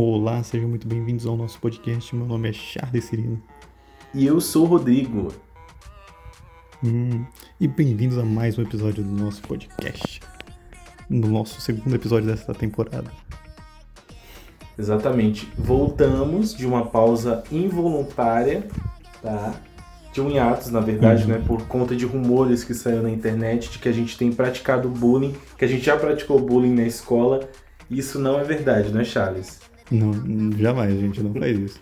Olá, sejam muito bem-vindos ao nosso podcast. Meu nome é Charles Cirino. E eu sou o Rodrigo. Hum, e bem-vindos a mais um episódio do nosso podcast. No nosso segundo episódio desta temporada. Exatamente. Voltamos de uma pausa involuntária, tá? De um hiatus, na verdade, Uhum. né? Por conta de rumores que saíram na internet de que a gente tem praticado bullying, que a gente já praticou bullying na escola. Isso não é verdade, não é, Charles? Não, jamais, gente, não faz isso.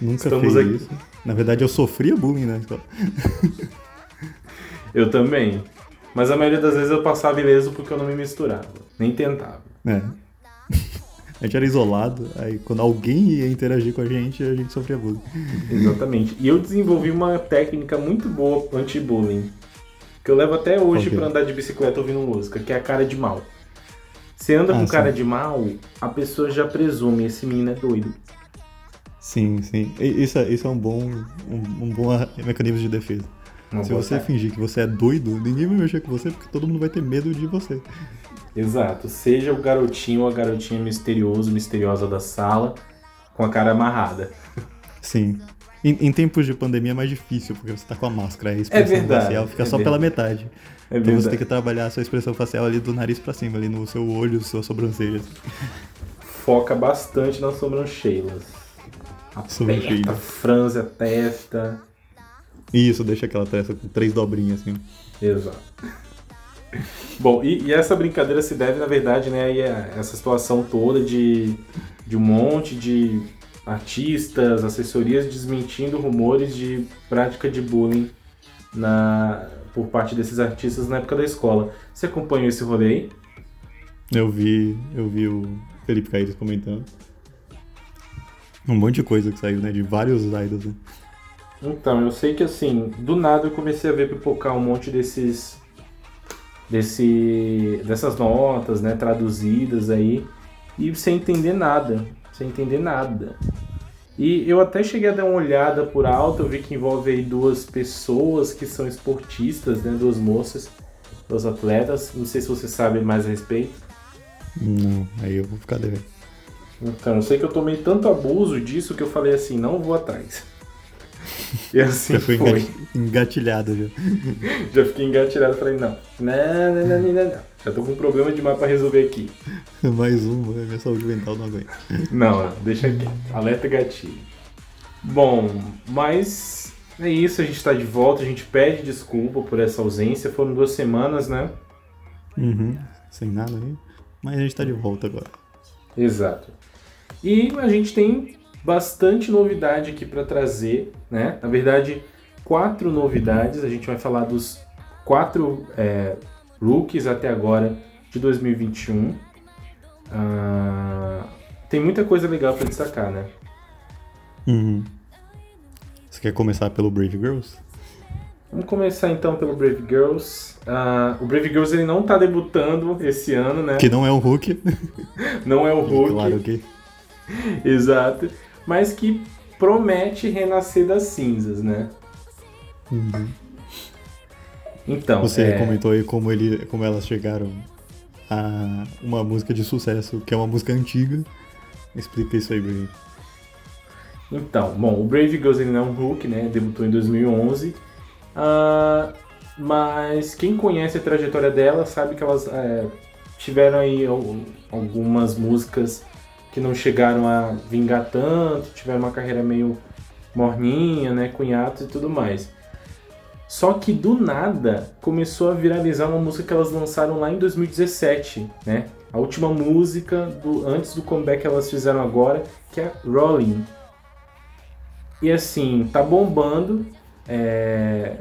Nunca Estamos fez aqui. isso. Na verdade, eu sofria bullying na escola. Eu também. Mas a maioria das vezes eu passava ileso porque eu não me misturava. Nem tentava. É. A gente era isolado, aí quando alguém ia interagir com a gente, a gente sofria bullying. Exatamente. E eu desenvolvi uma técnica muito boa anti-bullying. Que eu levo até hoje é? pra andar de bicicleta ouvindo música, que é a cara de mal. Você anda Ah, com sim. cara de mal, a pessoa já presume, esse menino é doido. Sim, sim. Isso, é- isso é um bom, um, um bom mecanismo de defesa. Uma Se você fingir que você é doido, ninguém vai mexer com você porque todo mundo vai ter medo de você. Exato. Seja o garotinho ou a garotinha misterioso, misteriosa da sala, com a cara amarrada. Sim. Em, em tempos de pandemia é mais difícil, porque você tá com a máscara, aí a expressão verdade, facial fica é só pela metade. É então você verdade. tem que trabalhar a sua expressão facial ali do nariz pra cima, ali no seu olho, suas sobrancelhas. Foca bastante nas sobrancelhas. Aperta, Sobrancelha. franze a testa. Isso, deixa aquela testa com três dobrinhas assim. Exato. Bom, e, e essa brincadeira se deve, na verdade, né, a essa situação toda de, de um monte de artistas, assessorias desmentindo rumores de prática de bullying na, por parte desses artistas na época da escola. Você acompanhou esse rolê aí? Eu vi, eu vi o Felipe Caíros comentando. Um monte de coisa que saiu, né? De vários idols, né? Então, eu sei que assim, do nada eu comecei a ver pipocar um monte desses. Desse, dessas notas, né, traduzidas aí, e sem entender nada, sem entender nada. E eu até cheguei a dar uma olhada por alto, eu vi que envolve aí duas pessoas que são esportistas, né, duas moças, duas atletas, não sei se você sabe mais a respeito. Não, aí eu vou ficar devendo. Então, eu sei que eu tomei tanto abuso disso que eu falei assim, não vou atrás. E assim Já foi foi. engat- engatilhado já. Já fiquei engatilhado e falei, não, não, não, não, não, não. Já tô com um problema demais pra resolver aqui. Mais um, minha saúde mental não aguenta. Não, deixa quieto. Alerta gatilho. Bom, mas é isso, a gente tá de volta, a gente pede desculpa por essa ausência. Foram duas semanas, né? Uhum, sem nada aí. Mas a gente tá de volta agora. Exato. E a gente tem bastante novidade aqui para trazer, né? Na verdade, quatro novidades. A gente vai falar dos quatro é, rookies até agora de 2021. Ah, tem muita coisa legal para destacar, né? Uhum. Você quer começar pelo Brave Girls? Vamos começar então pelo Brave Girls. Ah, o Brave Girls ele não tá debutando esse ano, né? Que não é o Hulk. Não é o Hulk. Claro que. Exato. Mas que promete renascer das cinzas, né? Uhum. Então, Você é, comentou aí como, ele, como elas chegaram a uma música de sucesso, que é uma música antiga. Explica isso aí pra gente. então, bom, o Brave Girls ele não é um Hulk, né? Debutou em 2011. Ah, mas quem conhece a trajetória dela sabe que elas é, tiveram aí al- algumas músicas que não chegaram a vingar tanto, tiveram uma carreira meio morninha, né? Com hiatos e tudo mais. Só que do nada começou a viralizar uma música que elas lançaram lá em 2017, né? A última música do antes do comeback que elas fizeram agora, que é Rolling. E assim, tá bombando. é,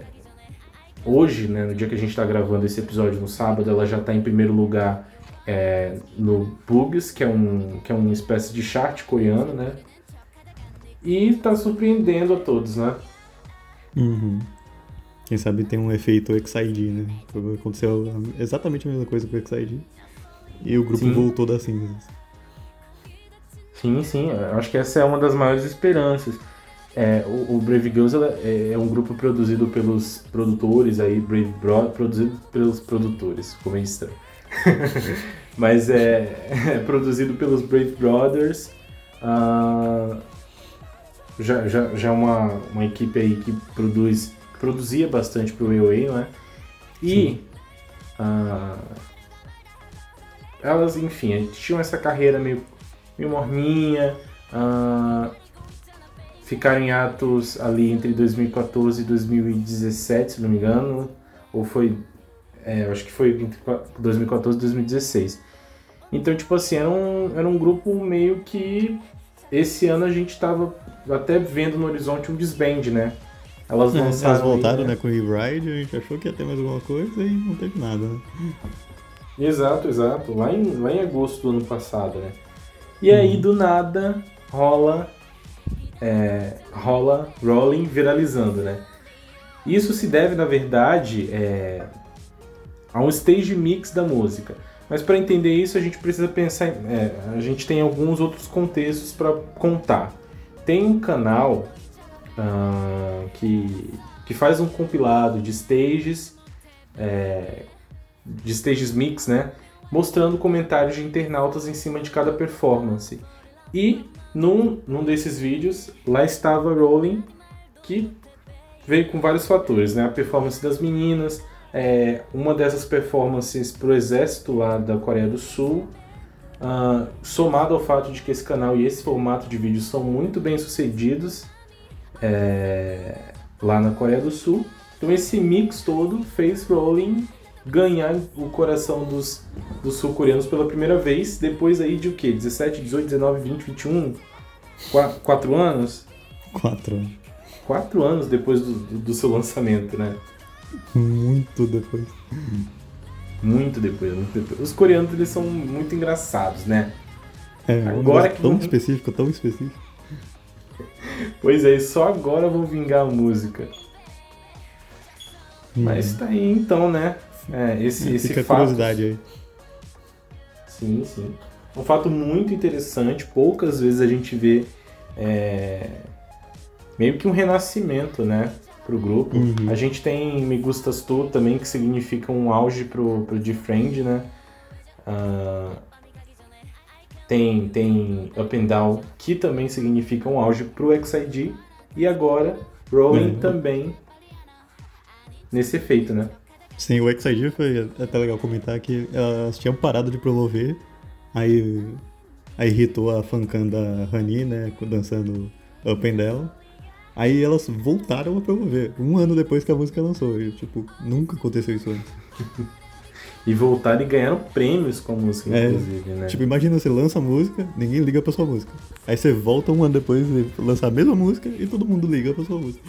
Hoje, né, no dia que a gente tá gravando esse episódio no sábado, ela já tá em primeiro lugar é, no Bugs, que é um que é uma espécie de chart coreano, né? E tá surpreendendo a todos, né? Uhum. Quem sabe tem um efeito XID, né? Aconteceu exatamente a mesma coisa com o XID. E o grupo Sim. voltou das cinzas. Sim, sim, acho que essa é uma das maiores esperanças. É, o, o Brave Girls ela é, é um grupo produzido pelos produtores aí, Brave Bro, produzido pelos produtores, como é estranho. Mas é, é produzido pelos Brave Brothers, Uh, já, já, já uma, uma equipe aí que produz produzia bastante pro AOA, né? E uh, elas, enfim, tinham essa carreira meio, meio morninha, uh, ficaram em atos ali entre 2014 e 2017, se não me engano, ou foi, é, acho que foi entre 2014 e 2016. Então, tipo assim, era um, era um grupo meio que esse ano a gente tava até vendo no horizonte um disband, né? Elas lançaram. Elas voltaram, aí, né, com o E-Ride, a gente achou que ia ter mais alguma coisa e não teve nada, né? Exato, exato. Lá em, lá em agosto do ano passado, né? E aí, uhum. do nada, rola. É, rola Rolling viralizando, né? Isso se deve, na verdade, é, a um stage mix da música. Mas para entender isso, a gente precisa pensar. É, a gente tem alguns outros contextos para contar. Tem um canal uh, que, que faz um compilado de stages, é, de stages mix, né? Mostrando comentários de internautas em cima de cada performance. E num, num desses vídeos, lá estava Rolling, que veio com vários fatores, né? A performance das meninas, é, uma dessas performances para o exército lá da Coreia do Sul, uh, somado ao fato de que esse canal e esse formato de vídeo são muito bem sucedidos é, lá na Coreia do Sul. Então esse mix todo fez Rolling ganhar o coração dos, dos sul-coreanos pela primeira vez, depois aí de o quê? 17, 18, 19, 20, 21? Qu quatro anos? Quatro anos. Quatro anos depois do, do, do seu lançamento, né? Muito depois. Muito depois, muito depois. Os coreanos eles são muito engraçados, né? É, agora que tão vão... específico, tão específico. Pois é, só agora vão vingar a música. Hum. Mas tá aí então, né? É, esse, esse Fica fato... curiosidade aí. Sim, sim. Um fato muito interessante, poucas vezes a gente vê é... meio que um renascimento, né? Pro grupo. Uhum. A gente tem Me Gustas Tu também, que significa um auge pro, pro D-Friend, né? Uh, tem, tem Up and Down, que também significa um auge pro XID. E agora, Rolling uhum. também nesse efeito, né? Sim, o XID foi até legal comentar que elas tinham parado de promover, aí, aí irritou a fancam da Rani, né, dançando Up and Down. Aí elas voltaram a promover, um ano depois que a música lançou. E, tipo, nunca aconteceu isso antes. e voltaram e ganharam prêmios com a música, é, inclusive, né? Tipo, imagina, você lança a música, ninguém liga pra sua música. Aí você volta um ano depois e lança a mesma música e todo mundo liga pra sua música.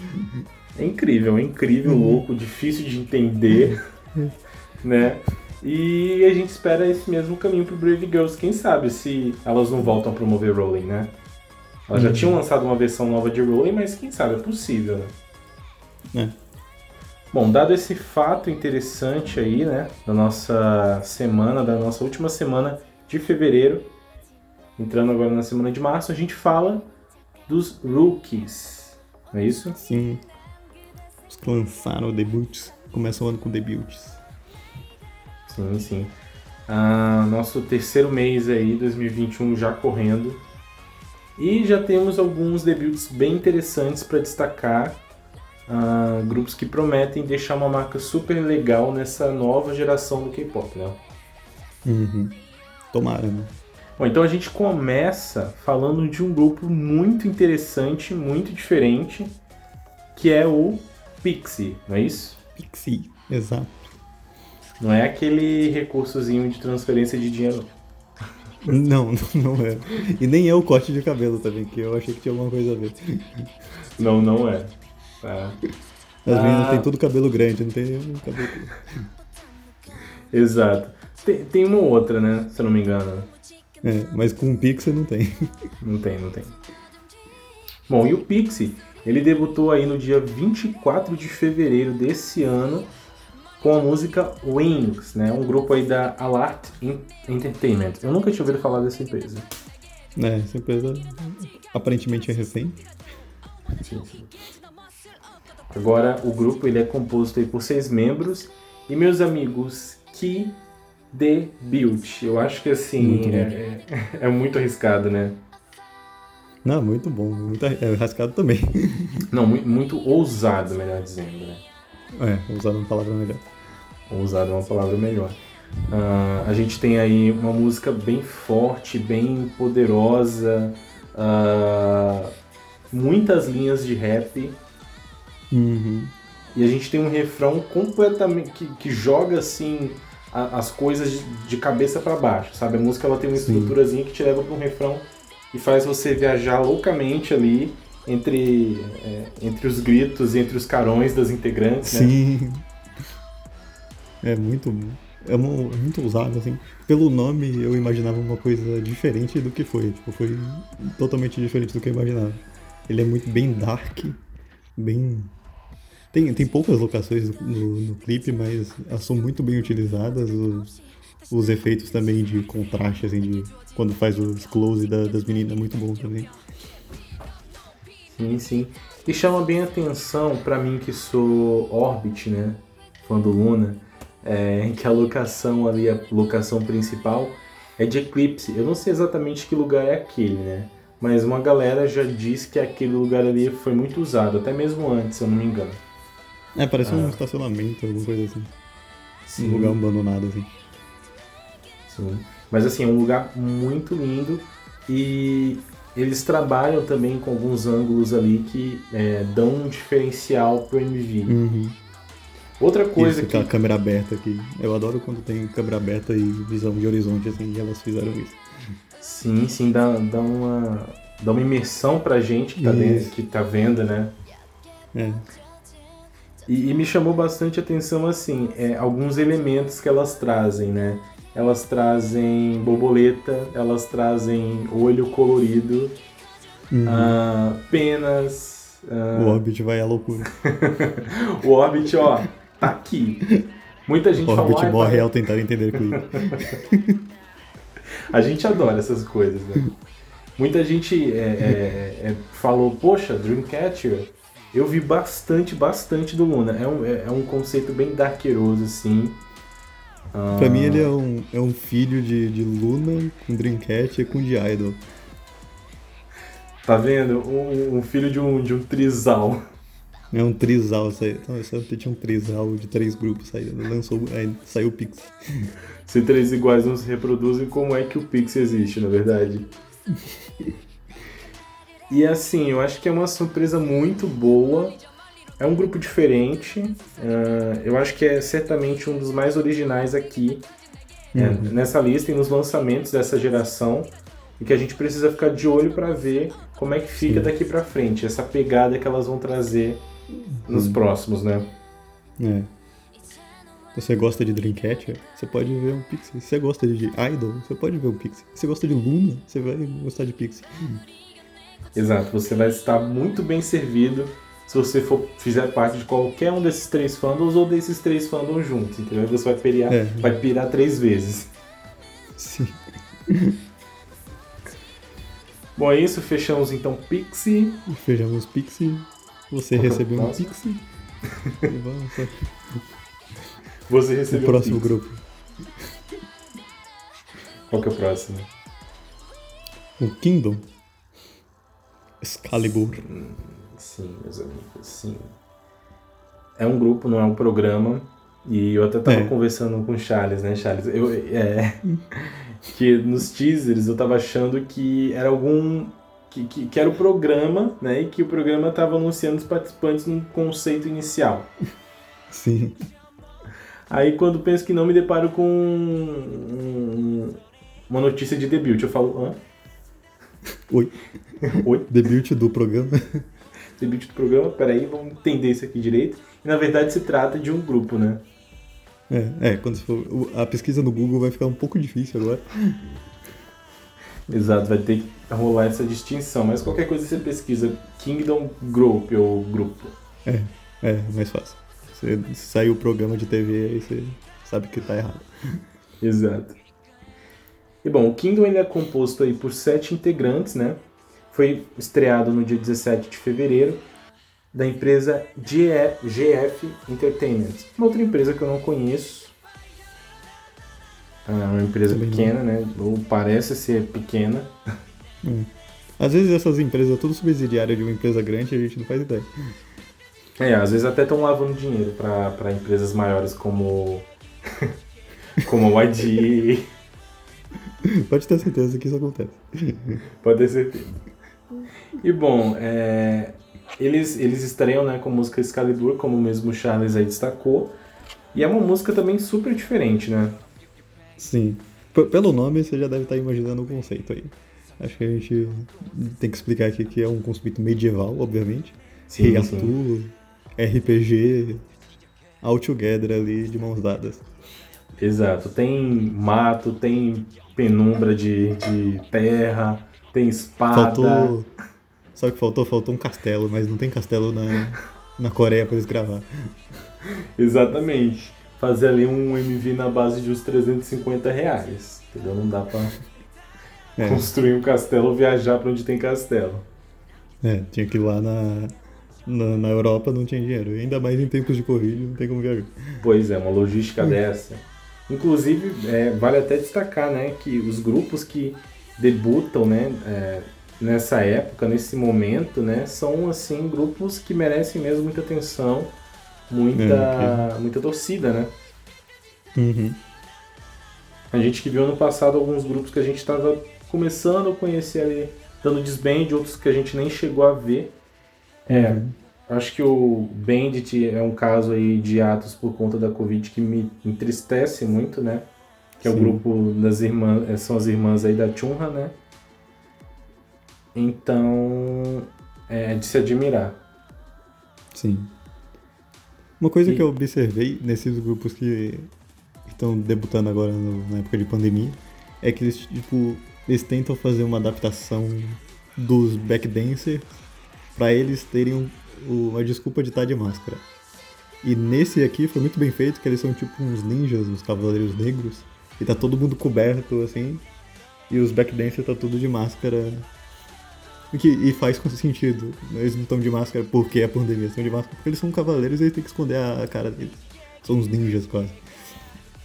É incrível, é incrível, uhum. louco, difícil de entender, né? E a gente espera esse mesmo caminho pro Brave Girls. Quem sabe se elas não voltam a promover Rolling, né? Elas já tinham lançado uma versão nova de Rolling, mas quem sabe, é possível, né? É. Bom, dado esse fato interessante aí, né, da nossa semana, da nossa última semana de fevereiro, entrando agora na semana de março, a gente fala dos rookies, não é isso? Sim. Os que lançaram debuts, começam o ano com debuts. Sim, sim. Ah, nosso terceiro mês aí, 2021, já correndo. E já temos alguns debuts bem interessantes para destacar. Uh, grupos que prometem deixar uma marca super legal nessa nova geração do K-pop, né? Uhum. Tomara, né? Bom, então a gente começa falando de um grupo muito interessante, muito diferente, que é o Pixie, não é isso? Pixie, exato. Não é aquele recursozinho de transferência de dinheiro. Não, não é. E nem é o corte de cabelo também, que eu achei que tinha alguma coisa a ver. Não, não é. Tá. As ah. meninas têm tudo cabelo grande, não tem cabelo. Exato. Tem, tem uma outra, né? Se eu não me engano. É, mas com o Pixie não tem. Não tem, não tem. Bom, e o Pixie, ele debutou aí no dia 24 de fevereiro desse ano com a música Wings, né? Um grupo aí da Alart Entertainment. Eu nunca tinha ouvido falar dessa empresa. É, essa empresa aparentemente é recente. Sim, sim. Agora, o grupo ele é composto aí por seis membros. E, meus amigos, que debut. Eu acho que, assim, é, é, é, muito arriscado, né? Não, muito bom. Muito é, rascado também. Não, muito, muito ousado, melhor dizendo, né? É, ousado é uma palavra melhor. Ousado é uma palavra melhor. Uh, a gente tem aí uma música bem forte, bem poderosa, uh, muitas linhas de rap. Uhum. E a gente tem um refrão completamente que, que joga assim a, as coisas de, de cabeça para baixo, sabe? A música ela tem uma estruturazinha que te leva para um refrão e faz você viajar loucamente ali entre, é, entre os gritos entre os carões das integrantes, né? É muito é muito ousado, assim. Pelo nome eu imaginava uma coisa diferente do que foi. Tipo, foi totalmente diferente do que eu imaginava. Ele é muito bem dark, bem. Tem, tem poucas locações no, no clipe, mas elas são muito bem utilizadas. Os, os efeitos também de contraste, assim, de quando faz os close da, das meninas, é muito bom também. Sim, sim. E chama bem atenção para mim que sou Orbit, né? Fã do Luna é, que a locação ali, a locação principal é de Eclipse. Eu não sei exatamente que lugar é aquele, né? Mas uma galera já disse que aquele lugar ali foi muito usado, até mesmo antes, se eu não me engano. É, parece ah. um estacionamento, alguma coisa assim. Sim. Um lugar abandonado, assim. Sim. Mas assim, é um lugar muito lindo e eles trabalham também com alguns ângulos ali que é, dão um diferencial pro MV. Uhum. Outra coisa isso, que... a câmera aberta aqui. Eu adoro quando tem câmera aberta e visão de horizonte, assim, e elas fizeram isso. Sim, sim, dá, dá, uma, dá uma imersão pra gente que tá, dentro, que tá vendo, né? É. E, e, me chamou bastante atenção, assim, é, alguns elementos que elas trazem, né? Elas trazem borboleta, elas trazem olho colorido, uhum. uh, penas... Uh... O Orbit vai à loucura. o Orbit, ó, tá aqui. Muita gente o fala. O morre ao tentar entender com A gente adora essas coisas, né? Muita gente é, é, é, falou, poxa, Dreamcatcher, eu vi bastante, bastante do Luna. É um, é, é um conceito bem darkeroso, assim. Ah... Pra mim ele é um, é um filho de, de Luna com Dreamcatcher com de Idol. Tá vendo? Um, um filho de um, de um trisal. É um trisal, saiu. Então, só tinha um trisal de três grupos saindo. Lançou, aí saiu o Pix. Se três iguais não se reproduzem, como é que o Pix existe, na verdade? e assim, eu acho que é uma surpresa muito boa. É um grupo diferente. Uh, eu acho que é certamente um dos mais originais aqui é, uhum. é, nessa lista e nos lançamentos dessa geração. E que a gente precisa ficar de olho para ver como é que fica Sim. daqui para frente, essa pegada que elas vão trazer nos hum. próximos, né? É. Se você gosta de Dreamcatcher, você pode ver um Pixie. Se você gosta de Idol, você pode ver um Pixie. Se você gosta de Luna, você vai gostar de Pixie. Exato, você vai estar muito bem servido se você for, fizer parte de qualquer um desses três fandoms ou desses três fandoms juntos, entendeu? Você vai pirar, é. vai pirar três vezes. Sim. Bom, é isso. Fechamos então Pixie. Fechamos Pixie. Você recebeu um Pixie. Você recebeu o próximo um grupo. Qual que é o próximo? O Kingdom. Excalibur. Sim, meus amigos, sim. É um grupo, não é um programa. E eu até tava é. conversando com o Charles, né, Charles? Eu, é, que nos teasers eu tava achando que era algum que, que, que, era o programa, né? E que o programa estava anunciando os participantes num conceito inicial. Sim. Aí quando penso que não, me deparo com um, uma notícia de debut. Eu falo, hã? Oi. Oi? Debut do programa. Debut do programa, peraí, vamos entender isso aqui direito. E na verdade se trata de um grupo, né? É, é quando for, a pesquisa no Google vai ficar um pouco difícil agora. Exato, vai ter que rolar essa distinção. Mas qualquer coisa você pesquisa Kingdom Group ou grupo. É, é mais fácil. Você saiu o programa de TV aí você sabe que tá errado. Exato. E bom, o Kingdom ele é composto aí por sete integrantes, né? Foi estreado no dia 17 de fevereiro da empresa GF Entertainment. Uma outra empresa que eu não conheço, é uma empresa Também pequena, não. né? Ou parece ser pequena. Hum. Às vezes essas empresas, tudo subsidiária de uma empresa grande, a gente não faz ideia. É, às vezes até estão lavando dinheiro para empresas maiores como. como a YG. Pode ter certeza que isso acontece. Pode ter certeza. E bom, é, eles, eles estreiam né, com a música Excalibur, como mesmo o Charles aí destacou. E é uma música também super diferente, né? Sim. P pelo nome você já deve estar imaginando o conceito aí. Acho que a gente tem que explicar aqui que é um conceito medieval, obviamente. Sim, Rei. Arthur, RPG, all together ali de mãos dadas. Exato. Tem mato, tem penumbra de, de terra, tem espada. Faltou. Sabe o que faltou? Faltou um castelo, mas não tem castelo na, na Coreia pra eles gravar. Exatamente. Fazer ali um MV na base de uns 350 reais. Entendeu? Não dá pra É, construir um castelo viajar pra onde tem castelo. é, tinha que ir lá na, na, na Europa, não tinha dinheiro. Ainda mais em tempos de Covid, não tem como viajar. Pois é, uma logística dessa. Inclusive, é, vale até destacar né, que os grupos que debutam né, é, nessa época, nesse momento, né, são assim grupos que merecem mesmo muita atenção, muita, É, muita torcida, né? Uhum. A gente que viu ano passado alguns grupos que a gente estava começando a conhecer ali, dando desband, outros que a gente nem chegou a ver. É, Uhum. acho que o Bandit é um caso aí de atos por conta da Covid que me entristece muito, né? Que é o Sim. grupo das irmãs, eh, são as irmãs aí da Chunha, né? Então, é de se admirar. Sim. Uma coisa que eu observei nesses grupos que estão debutando agora no- na época de pandemia é que eles, tipo, eles tentam fazer uma adaptação dos backdancers pra eles terem um- o- uma desculpa de estar de máscara. E nesse aqui foi muito bem feito, que eles são tipo uns ninjas, uns cavaleiros negros, e tá todo mundo coberto, assim, e os backdancers tá tudo de máscara. E, que, e faz com sentido. Eles não estão de máscara porque é pandemia, estão de máscara porque eles são cavaleiros e eles têm que esconder a, cara deles. São uns ninjas quase.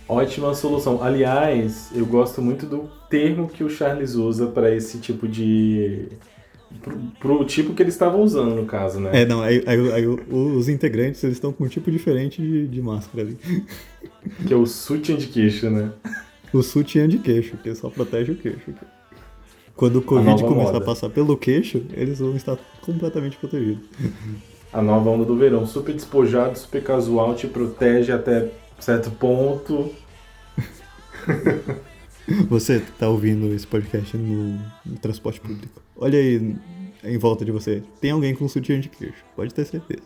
Ótima solução. Aliás, eu gosto muito do termo que o Charles usa para esse tipo de. Pro, pro tipo que eles estavam usando, no caso, né? É, não, aí, aí- aí os integrantes eles estão com um tipo diferente de, de máscara ali. Que é o sutiã de queixo, né? O sutiã de queixo, que só protege o queixo. Quando o Covid nova começar moda. a passar pelo queixo, eles vão estar completamente protegidos. A nova onda do verão. Super despojado, super casual, te protege até certo ponto. Você que tá ouvindo esse podcast no, no transporte público. Olha aí em volta de você. Tem alguém com sutiã de queixo. Pode ter certeza.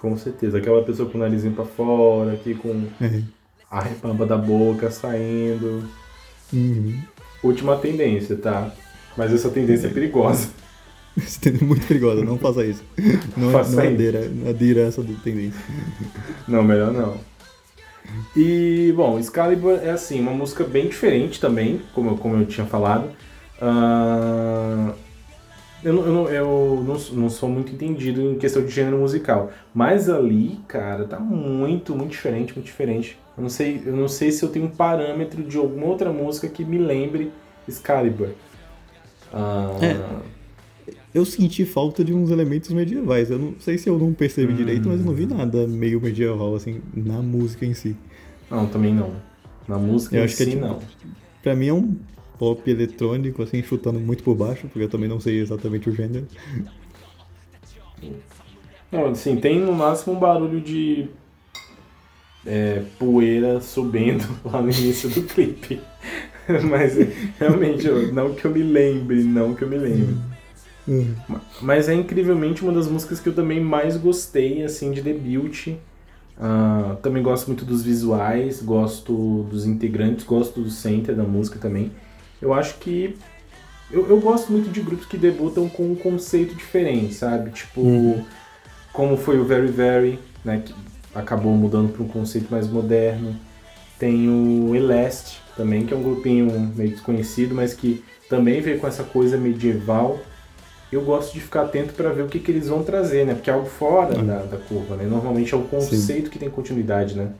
Com certeza. Aquela pessoa com o narizinho pra fora, aqui com É. a repampa da boca saindo. Uhum. Última tendência, tá? Mas essa tendência é perigosa. Isso é muito perigosa, não faça isso. Não, Faça não adira, adira essa tendência. Não, melhor não. E, bom, Excalibur é assim, uma música bem diferente também, como, eu- como eu tinha falado. Ah, eu não, eu, eu não, sou- não sou muito entendido em questão de gênero musical. Mas ali, cara, tá muito, muito diferente, muito diferente. Eu não sei, eu não sei se eu tenho um parâmetro de alguma outra música que me lembre Excalibur. Ah, É. Eu senti falta de uns elementos medievais. Eu não sei se eu não percebi Hum. direito, mas eu não vi nada meio medieval, assim, na música em si. Não, também não. Na música Eu em acho que é si, tipo- não. Pra mim é um pop eletrônico, assim, chutando muito por baixo, porque eu também não sei exatamente o gênero. Não, assim, tem no máximo um barulho de é, poeira subindo lá no início do clipe. Mas realmente, eu- não que eu me lembre, não que eu me lembre. Uhum. Mas é incrivelmente uma das músicas que eu também mais gostei, assim, de debut. Ah, também gosto muito dos visuais, gosto dos integrantes, gosto do center da música também. Eu acho que. Eu, eu gosto muito de grupos que debutam com um conceito diferente, sabe? Tipo, Uhum. como foi o Very Very, né? Que acabou mudando para um conceito mais moderno. Tem o Elast também, que é um grupinho meio desconhecido, mas que também veio com essa coisa medieval. Eu gosto de ficar atento para ver o que, que eles vão trazer, né? Porque é algo fora Uhum. da, da curva, né? Normalmente é o conceito que tem continuidade, né?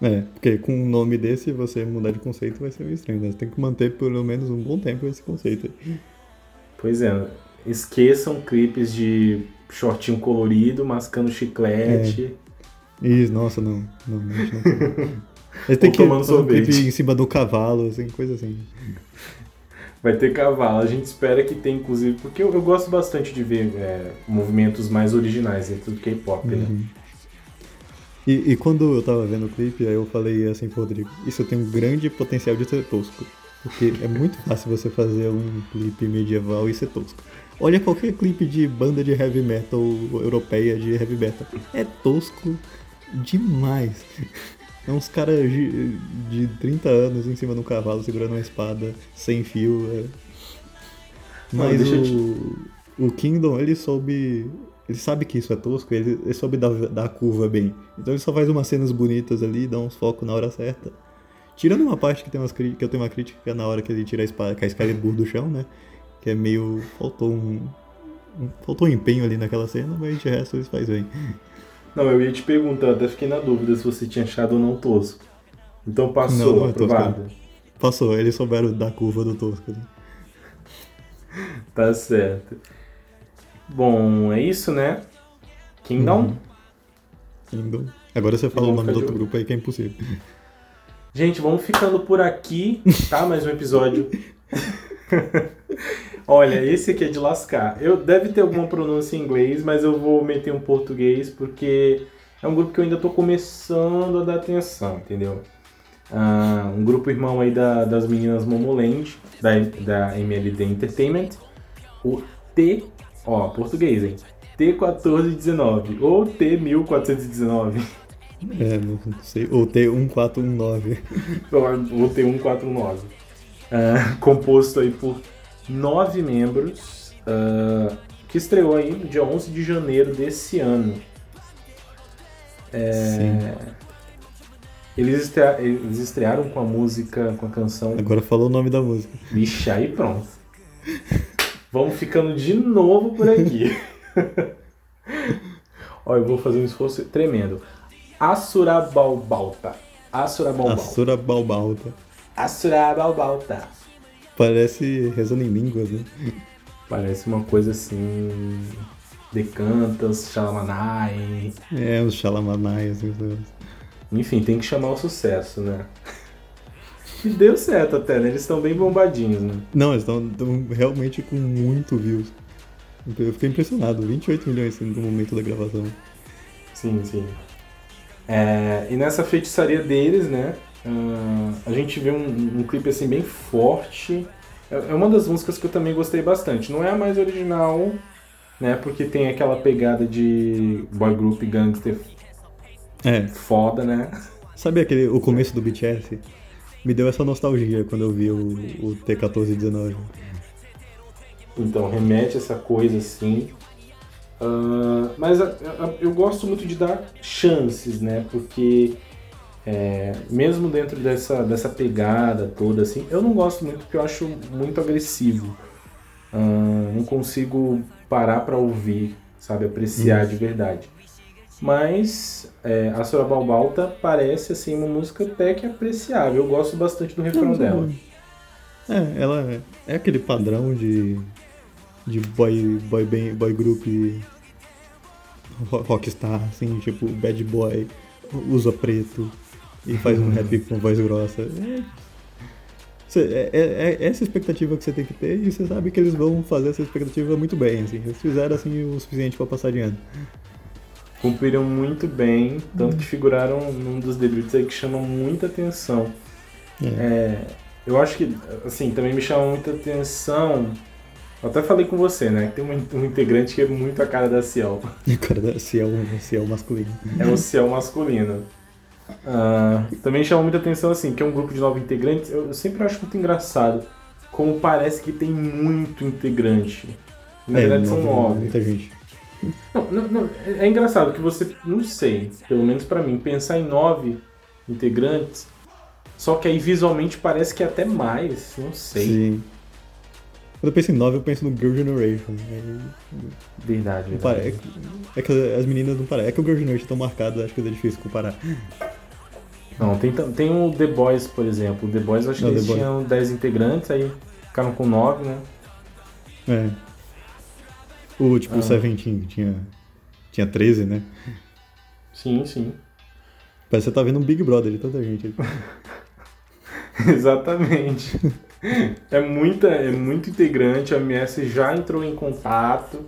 É, porque com um nome desse, você mudar de conceito vai ser meio estranho, né? Você tem que manter pelo menos um bom tempo esse conceito aí. Pois é, esqueçam clipes de shortinho colorido, mascando chiclete. É. Isso, nossa, não. Não, não, não. Ele tem Ou que tomando fazer um clipe sorvete. em cima do cavalo, assim, coisa assim. Vai ter cavalo, a gente espera que tenha, inclusive, porque eu, eu gosto bastante de ver é, movimentos mais originais dentro do K-pop, né? Uhum. E, e quando eu tava vendo o clipe, aí eu falei assim pro Rodrigo, isso tem um grande potencial de ser tosco. Porque é muito fácil você fazer um clipe medieval e ser tosco. Olha qualquer clipe de banda de heavy metal europeia de heavy metal. É tosco demais. É uns caras de, de 30 anos em cima de um cavalo segurando uma espada sem fio. é. Não, Mas eu o, o Kingdom, ele soube. Ele sabe que isso é tosco, ele, ele soube dar, dar a curva bem. Então ele só faz umas cenas bonitas ali, dá uns focos na hora certa. Tirando uma parte que, tem umas, que eu tenho uma crítica que é na hora que ele tira a espada, com a Excalibur do chão, né? Que é meio. Faltou um. um- Faltou um empenho ali naquela cena, mas de resto eles fazem bem. Não, eu ia te perguntar, até fiquei na dúvida se você tinha achado ou não tosco. Então passou, Não, não é tosco, aprovado. Passou, eles souberam dar a curva do tosco. né? Tá certo. Bom, é isso, né? Kingdom. Uhum. Kingdom. Agora você fala o nome do outro grupo aí que é impossível. Gente, vamos ficando por aqui, tá? Mais um episódio. Olha, esse aqui é de lascar. Eu deve ter alguma pronúncia em inglês, mas eu vou meter um português porque é um grupo que eu ainda tô começando a dar atenção, entendeu? Ah, um grupo irmão aí da- das meninas Momoland, da, da MLD Entertainment. O T, ó, português, hein? T1419 ou T1419. É, não sei. Ou T1419. o T149. Ah, composto aí por nove membros, ah, que estreou aí no dia 11 de janeiro desse ano. É, Sim. eles, estre- eles estrearam com a música, com a canção Agora falou o nome da música. Vixe, aí pronto. Vamos ficando de novo por aqui. Ó, eu vou fazer um esforço tremendo. Assurabalbalta. Assurabalbalta. Asura Balbalta. Assurabalbalta. Parece rezando em línguas, né? Parece uma coisa assim. Decantas, Xalamanai. É, os Xalamanai, assim. Enfim, tem que chamar o sucesso, né? E deu certo até, né? Eles estão bem bombadinhos, né? Não, eles estão realmente com muito views. Eu fiquei impressionado. 28 milhões assim, no momento da gravação. Sim, sim. É, e nessa feitiçaria deles, né? Ah, a gente vê um, um clipe assim bem forte. É é uma das músicas que eu também gostei bastante. Não é a mais original, né? Porque tem aquela pegada de boy group gangster É, foda, né? sabe aquele, o começo do BTS? Me deu essa nostalgia quando eu vi o, o T1419. Então remete essa coisa assim. Ah, mas a- a- eu gosto muito de dar chances, né? Porque é, mesmo dentro dessa, dessa pegada toda, assim, eu não gosto muito porque eu acho muito agressivo. Ah, não consigo parar pra ouvir, sabe? Apreciar de verdade. Mas é, a Sora Balbalta parece assim uma música até que apreciável. Eu gosto bastante do refrão dela. É, ela é, é aquele padrão de, de boy, boy, band, boy group ro- rockstar, assim, tipo bad boy, usa preto e faz um rap com voz grossa. É, é- é- é essa expectativa que você tem que ter e você sabe que eles vão fazer essa expectativa muito bem, assim. Eles fizeram assim o suficiente pra passar de ano. cumpriram muito bem, tanto que figuraram num dos debuts aí que chama muita atenção. É. É, eu acho que, assim, também me chama muita atenção. Eu até falei com você, né? Que tem um, um integrante que é muito a cara da Ciel. Cara, se é um, se é um masculino. É o Ciel masculino. Ah, também chama muita atenção, assim, que é um grupo de nove integrantes. Eu, eu sempre acho muito engraçado como parece que tem muito integrante. Na verdade, são nove-. Muita gente. Não, não, não, é é engraçado que você, não sei, pelo menos pra mim, pensar em nove integrantes, só que aí visualmente parece que é até mais, não sei. Sim. Quando eu penso em nove, eu penso no Girl Generation. É, Verdade, não verdade. pare- é que- é que as meninas não parecem. É que o Girl Generation estão marcados, acho que é difícil comparar. Não, tem, tem o The Boys, por exemplo. O The Boys, eu acho Não, que eles tinham 10 integrantes, aí ficaram com 9, né? É. O tipo Ah. o Seventeen, tinha, tinha 13, né? Sim, sim. Parece que você tá vendo um Big Brother de tanta gente. Exatamente. É, muita, é muito integrante, a MS já entrou em contato.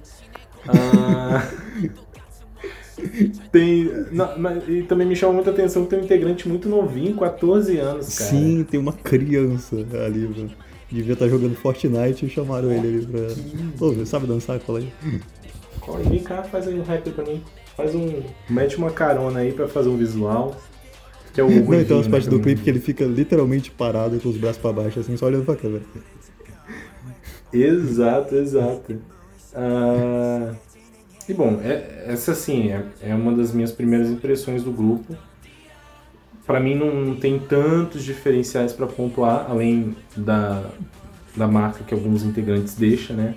Ah, tem, não, mas, e também me chama muita atenção que tem um integrante muito novinho, 14 anos, cara. Sim, tem uma criança ali, mano. Devia estar jogando Fortnite e chamaram ele ali pra. Ô, você sabe dançar? Cola aí. Corre, vem cá, faz aí um rap pra mim. Faz um. Mete uma carona aí pra fazer um visual. Que é o Não, então as né, partes do clipe que ele fica literalmente parado com os braços pra baixo, assim, só olhando pra câmera. Exato, exato. Ah, e bom, é- essa sim é, é uma das minhas primeiras impressões do grupo. Pra mim não, não tem tantos diferenciais pra pontuar, além da, da marca que alguns integrantes deixam, né?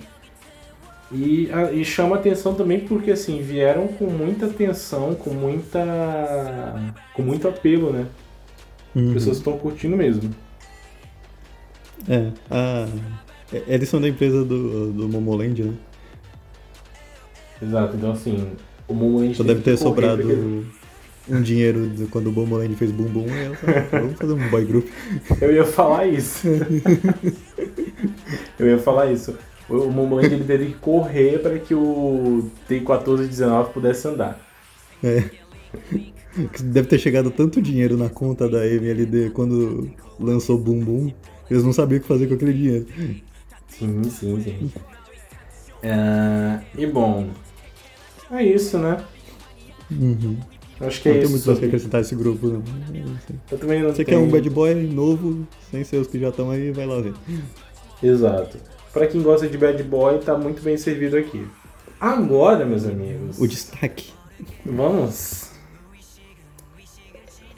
E, a- e chama atenção também porque assim vieram com muita atenção, com muita com muito apelo, né? As Uhum. pessoas estão curtindo mesmo. É, a... eles são da empresa do, do Momoland, né? Exato, então assim, o Momoland Só deve ter sobrado porque- um dinheiro de quando o Momoland fez Boom Boom. E ela falou, vamos fazer um boy group. Eu ia falar isso. eu ia falar isso. O Momoland ele teve que correr para que o T14 e 19 pudesse andar. É. Deve ter chegado tanto dinheiro na conta da MLD quando lançou Boom Boom, eles não sabiam o que fazer com aquele dinheiro. Sim, sim, sim. É, e bom, é isso, né? Uhum. Acho que é não tem isso. muito mais que acrescentar esse grupo, não. Eu também não Você tenho... quer um bad boy novo, sem ser os que já estão aí, vai lá ver. Exato. Pra quem gosta de bad boy, tá muito bem servido aqui. Agora, meus amigos, O destaque. vamos...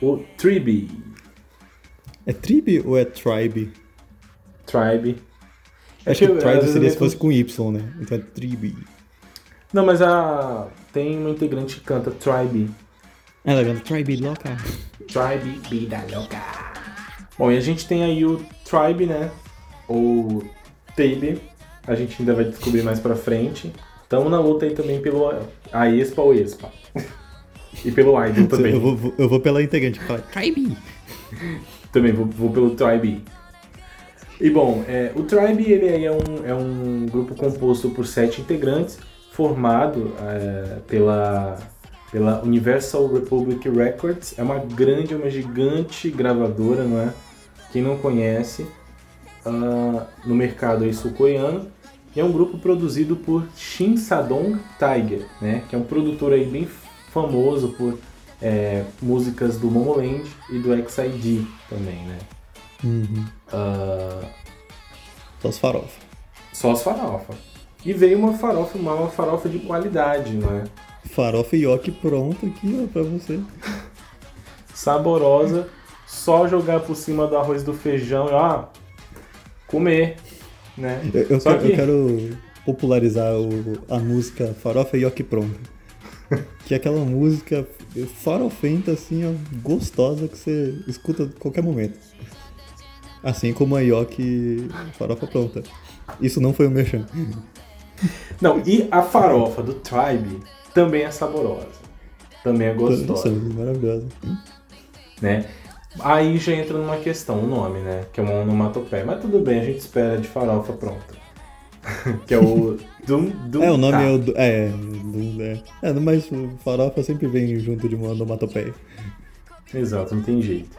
O Tribe. É Tribe ou é Tribe? Tribe. Acho que às Tribe seria se fosse com Y, né? Então é Tribe. Não, mas a. Tem uma integrante que canta Tribe. Ela canta Tribe louca. Tribe, vida louca. Bom, e a gente tem aí o Tribe, né? Ou Tabe. A gente ainda vai descobrir mais pra frente. Tamo na luta aí também pelo a Expa ou Expa. e pelo Idol também. Eu vou, eu vou pela integrante que fala Tribe. Também vou, vou pelo Tribe. E bom, é, o Tribe ele é um, é um grupo composto por sete integrantes, formado é, pela, pela Universal Republic Records. É uma grande, uma gigante gravadora, não é? Quem não conhece, ah, no mercado aí sul-coreano. E é um grupo produzido por Shin Sadong Tiger, né? Que é um produtor aí bem famoso por é, músicas do Momoland e do XID também, né? Uhum. Ah, Só os farofa. só as farofa. E veio uma farofa, uma, uma farofa de qualidade, não é? Farofa e Yoki pronto aqui, ó, pra você. Saborosa, só jogar por cima do arroz do feijão e ó, comer, né? Eu, eu Só quero, eu que- quero popularizar o- a música Farofa Yoki pronto. Que é aquela música farofenta, assim, ó, gostosa que você escuta a qualquer momento. Assim como a Yoki Farofa pronta. Isso não foi o merchan. Não, e a farofa do Tribe também é saborosa. Também é Nossa, gostosa. maravilhosa. né? Aí já entra numa questão, o nome, né? Que é uma onomatopeia. Mas tudo bem, a gente espera de farofa pronta. que é o Dum Dum É, o nome Tá. é o. do- É, do- é, é, mas farofa sempre vem junto de uma onomatopeia. Exato, não tem jeito.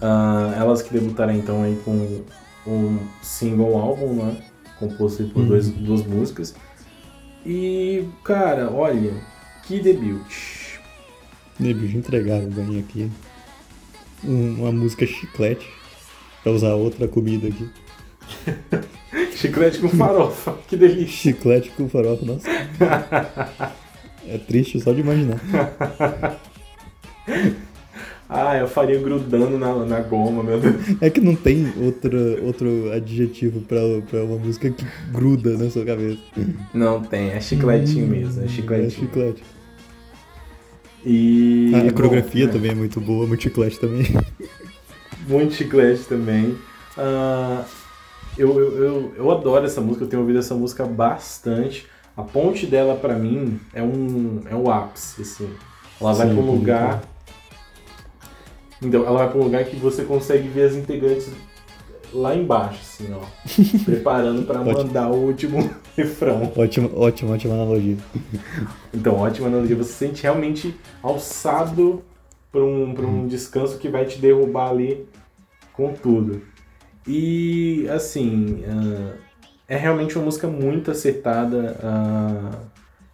Ah, elas que debutaram então aí com um single álbum, né? Composto por Uhum. dois, duas músicas. E, cara, olha, que debut. Bicho, entregaram bem aqui. Um- uma música chiclete. Pra usar outra comida aqui. Chiclete com farofa, que delícia. Chiclete com farofa, nossa. É triste só de imaginar. Ah, eu faria grudando na, na goma, meu Deus. É que não tem outra, outro adjetivo pra, pra uma música que gruda na sua cabeça. Não tem, é chicletinho mesmo, é É chicletinho. chiclete. E. A, a bom, coreografia né, também é muito boa, muito chiclete também. Muito chiclete também. Ah, Eu, eu, eu, eu adoro essa música, eu tenho ouvido essa música bastante. A ponte dela, pra mim, é um é o ápice, assim. Ela vai Sim, pra um lugar... Então, ela vai pra um lugar que você consegue ver as integrantes lá embaixo, assim, ó. preparando pra Ótimo. mandar o último refrão. Ótima, ótima, ótima analogia. Então, ótima analogia. Você se sente realmente alçado para um, pra um descanso que vai te derrubar ali com tudo. E, assim, ah, é realmente uma música muito acertada. ah,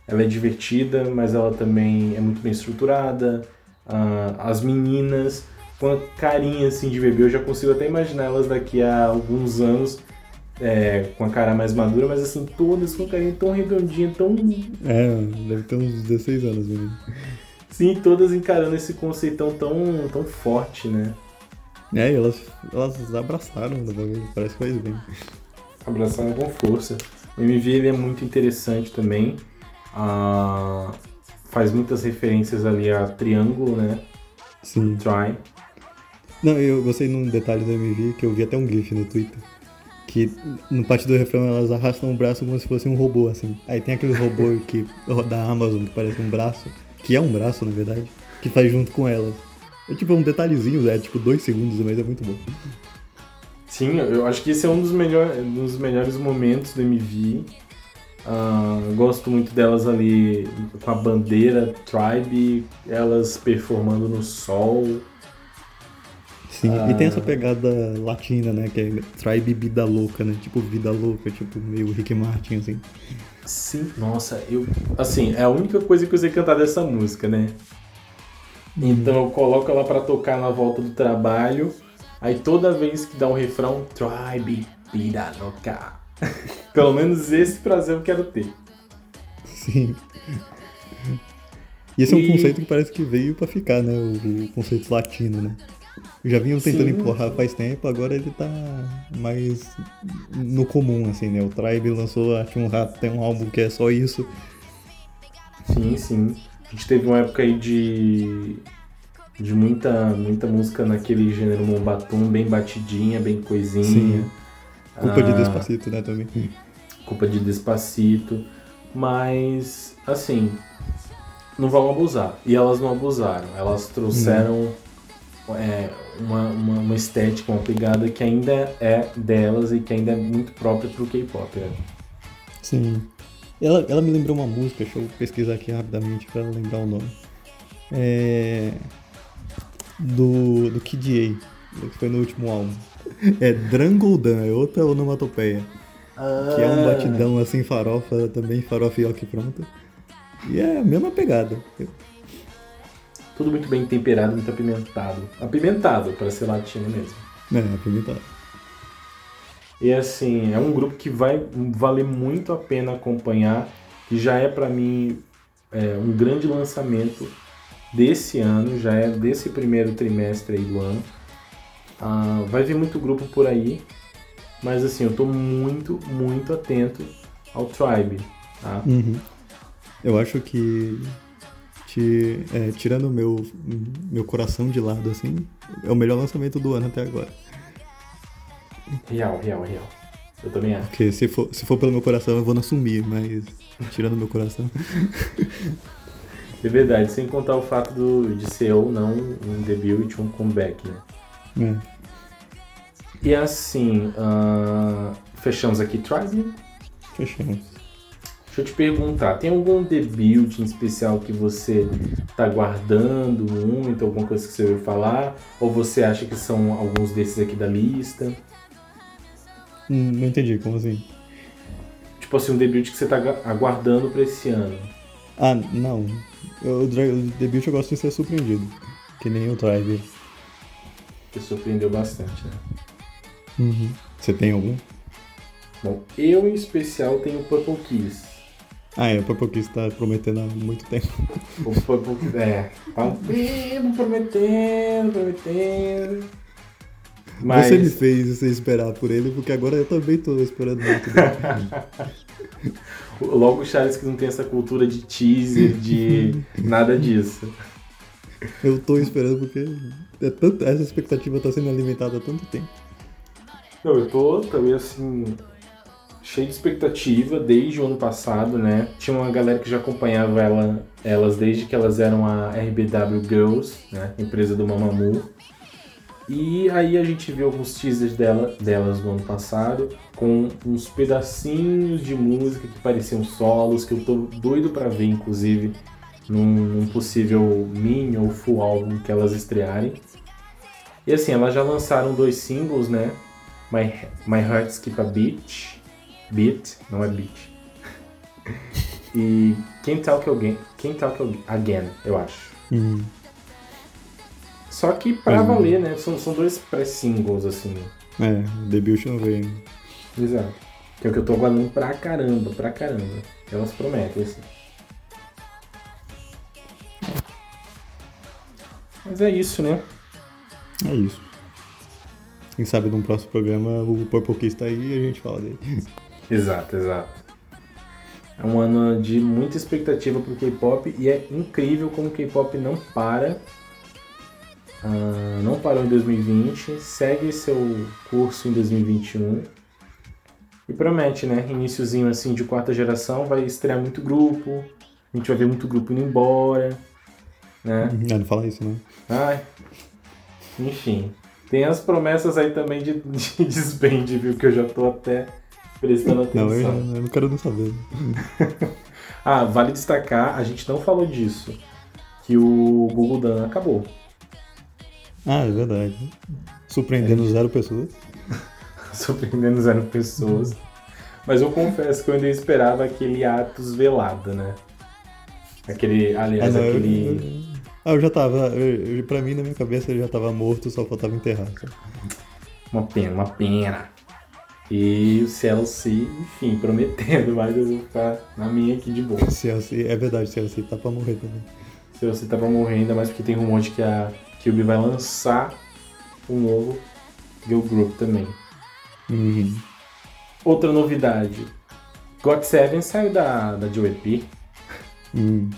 ela é divertida, mas ela também é muito bem estruturada. Ah, as meninas, com a carinha assim de bebê, eu já consigo até imaginar elas daqui a alguns anos. é, com a cara mais madura, mas assim, todas com carinha tão redondinha, tão É, deve ter uns 16 anos, menino. Sim, todas encarando esse conceitão tão, tão forte, né? É, e elas, elas abraçaram no bagulho, parece que faz bem. Abraçaram com força. O MV ele é muito interessante também. Ah, faz muitas referências ali a triângulo, né? Sim. Try. Não, eu gostei num detalhe do MV que eu vi até um GIF no Twitter. Que no parte do refrão elas arrastam o braço como se fosse um robô, assim. Aí tem aqueles robôs que, da Amazon que parece um braço, que é um braço na verdade, que faz junto com elas. É tipo um detalhezinho, é tipo dois segundos, mas é muito bom. Sim, eu acho que esse é um dos, melhor, dos melhores momentos do MV. Ah, gosto muito delas ali com a bandeira Tribe, elas performando no sol. Sim, Ah. e tem essa pegada latina, né? Que é Tribe Vida Louca, né? Tipo Vida Louca, tipo meio Rick Martin, assim. Sim, nossa, eu. Assim, é a única coisa que eu sei cantar dessa música, né? Então eu coloco ela pra tocar na volta do trabalho. Aí toda vez que dá um refrão, Tribe, vida louca. Pelo menos esse prazer eu quero ter. Sim. E esse é um E- conceito que parece que veio pra ficar, né? O, o conceito latino, né? Já vinham tentando Sim. empurrar faz tempo, agora ele tá mais no comum, assim, né? O Tribe lançou, acho um rato, tem um álbum que é só isso. Sim, sim. A gente teve uma época aí de. de muita, muita música naquele gênero Mombatum, bem batidinha, bem coisinha. Sim. Culpa de Ah, Despacito, né, também. culpa de Despacito, mas assim, não vão abusar. E elas não abusaram. Elas trouxeram é, uma, uma, uma estética, uma pegada que ainda é delas e que ainda é muito própria pro K-pop. Né? Sim. Ela, ela me lembrou uma música, deixa eu pesquisar aqui rapidamente pra lembrar o nome. É. Do, do Kid A, que foi no último álbum. É Drangoldan, é outra onomatopeia. Que é um batidão assim, farofa, também farofa e pronta. E é a mesma pegada. Tudo muito bem temperado, muito apimentado. Apimentado, para ser latino mesmo. É, apimentado. E assim, é um grupo que vai valer muito a pena acompanhar, que já é para mim é, um grande lançamento desse ano, já é desse primeiro trimestre aí do ano. Ah, vai vir muito grupo por aí, mas assim, eu tô muito, muito atento ao Tribe, tá? Uhum. Eu acho que. Te, é, tirando meu, meu coração de lado, assim, é o melhor lançamento do ano até agora. Real, real, real. Eu também acho. Porque se for, se for pelo meu coração, eu vou não sumir, mas tirando meu coração. É verdade, sem contar o fato do, de ser ou não um debut e um comeback, né? É. E assim, ah, fechamos aqui Tribe. Fechamos. Deixa eu te perguntar, tem algum debut em especial que você tá guardando muito, alguma coisa que você ouviu falar? Ou você acha que são alguns desses aqui da lista? Hum, Não entendi, como assim? Tipo assim, um debut que você tá agu- aguardando pra esse ano. Ah, não. Eu- O, debut eu gosto de ser surpreendido. Que nem o Tribe. Que surpreendeu bastante, né? Uhum. Você tem algum? Bom, eu em especial tenho Purple Kiss. Ah, é, o Purple Kiss tá prometendo há muito tempo. O Purple Kiss, é, tá um tempo prometendo, prometendo. Mas... Você me fez você esperar por ele, porque agora eu também tô esperando muito dele. Logo o Charles que não tem essa cultura de teaser, de nada disso. eu tô esperando porque é tanto, essa expectativa tá sendo alimentada há tanto tempo. Não, eu tô também assim. Cheio de expectativa desde o ano passado, né? Tinha uma galera que já acompanhava ela, elas desde que elas eram a RBW Girls, né? Empresa do Mamamoo. E aí a gente viu alguns teasers dela, delas no ano passado, com uns pedacinhos de música que pareciam solos, que eu tô doido para ver, inclusive, num, num, possível mini ou full álbum que elas estrearem. E assim, elas já lançaram dois singles, né? My, My Heart Skip a Beat. Beat, não é beat. e Can't Talk Again, Can't Talk Again eu acho. Hum. Só que pra hum. valer, né? São, são dois pré-singles, assim. É, debut não veio. Exato. Que é o que eu tô aguardando pra caramba, pra caramba. Elas prometem, assim. Mas é isso, né? É isso. Quem sabe num próximo programa o Purple Kiss tá aí e a gente fala dele. Exato, exato. É um ano de muita expectativa pro K-pop e é incrível como o K-pop não para. Uh, não parou em 2020, segue seu curso em 2021 e promete, né? Iníciozinho assim de quarta geração, vai estrear muito grupo, a gente vai ver muito grupo indo embora, né? Não, não fala isso, não. Ai, enfim. Tem as promessas aí também de, de desband, viu? Que eu já tô até prestando atenção. Não, eu, eu não quero não saber. ah, vale destacar, a gente não falou disso, que o Google Dan acabou. Ah, é verdade. Surpreendendo é. zero pessoas. Surpreendendo zero pessoas. Mas eu confesso que eu ainda esperava aquele Atos velado, né? Aquele, aliás, ah, não, aquele... Eu, ah, eu já tava. Eu, pra mim, na minha cabeça, ele já tava morto, só faltava enterrar. Uma pena, uma pena. E o Chelsea, enfim, prometendo, mas eu vou ficar na minha aqui de boa. Chelsea, é verdade, Chelsea tá pra morrer também. Chelsea tá pra morrer, ainda mais porque tem rumor de que a Cube vai lançar um novo Girl Group também. Uhum. Outra novidade. God Seven saiu da, da JYP. Hum.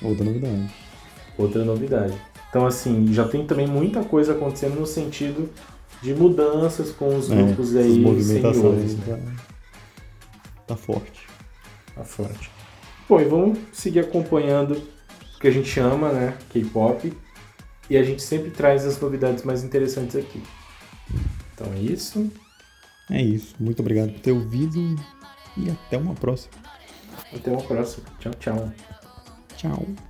Outra novidade outra novidade. Então, assim, já tem também muita coisa acontecendo no sentido de mudanças com os é, grupos é, aí movimentações. Né? Tá, tá forte. Tá forte. Bom, e vamos seguir acompanhando o que a gente ama, né? K-pop. E a gente sempre traz as novidades mais interessantes aqui. Então é isso. É isso. Muito obrigado por ter ouvido e até uma próxima. Até uma próxima. Tchau, tchau. Tchau.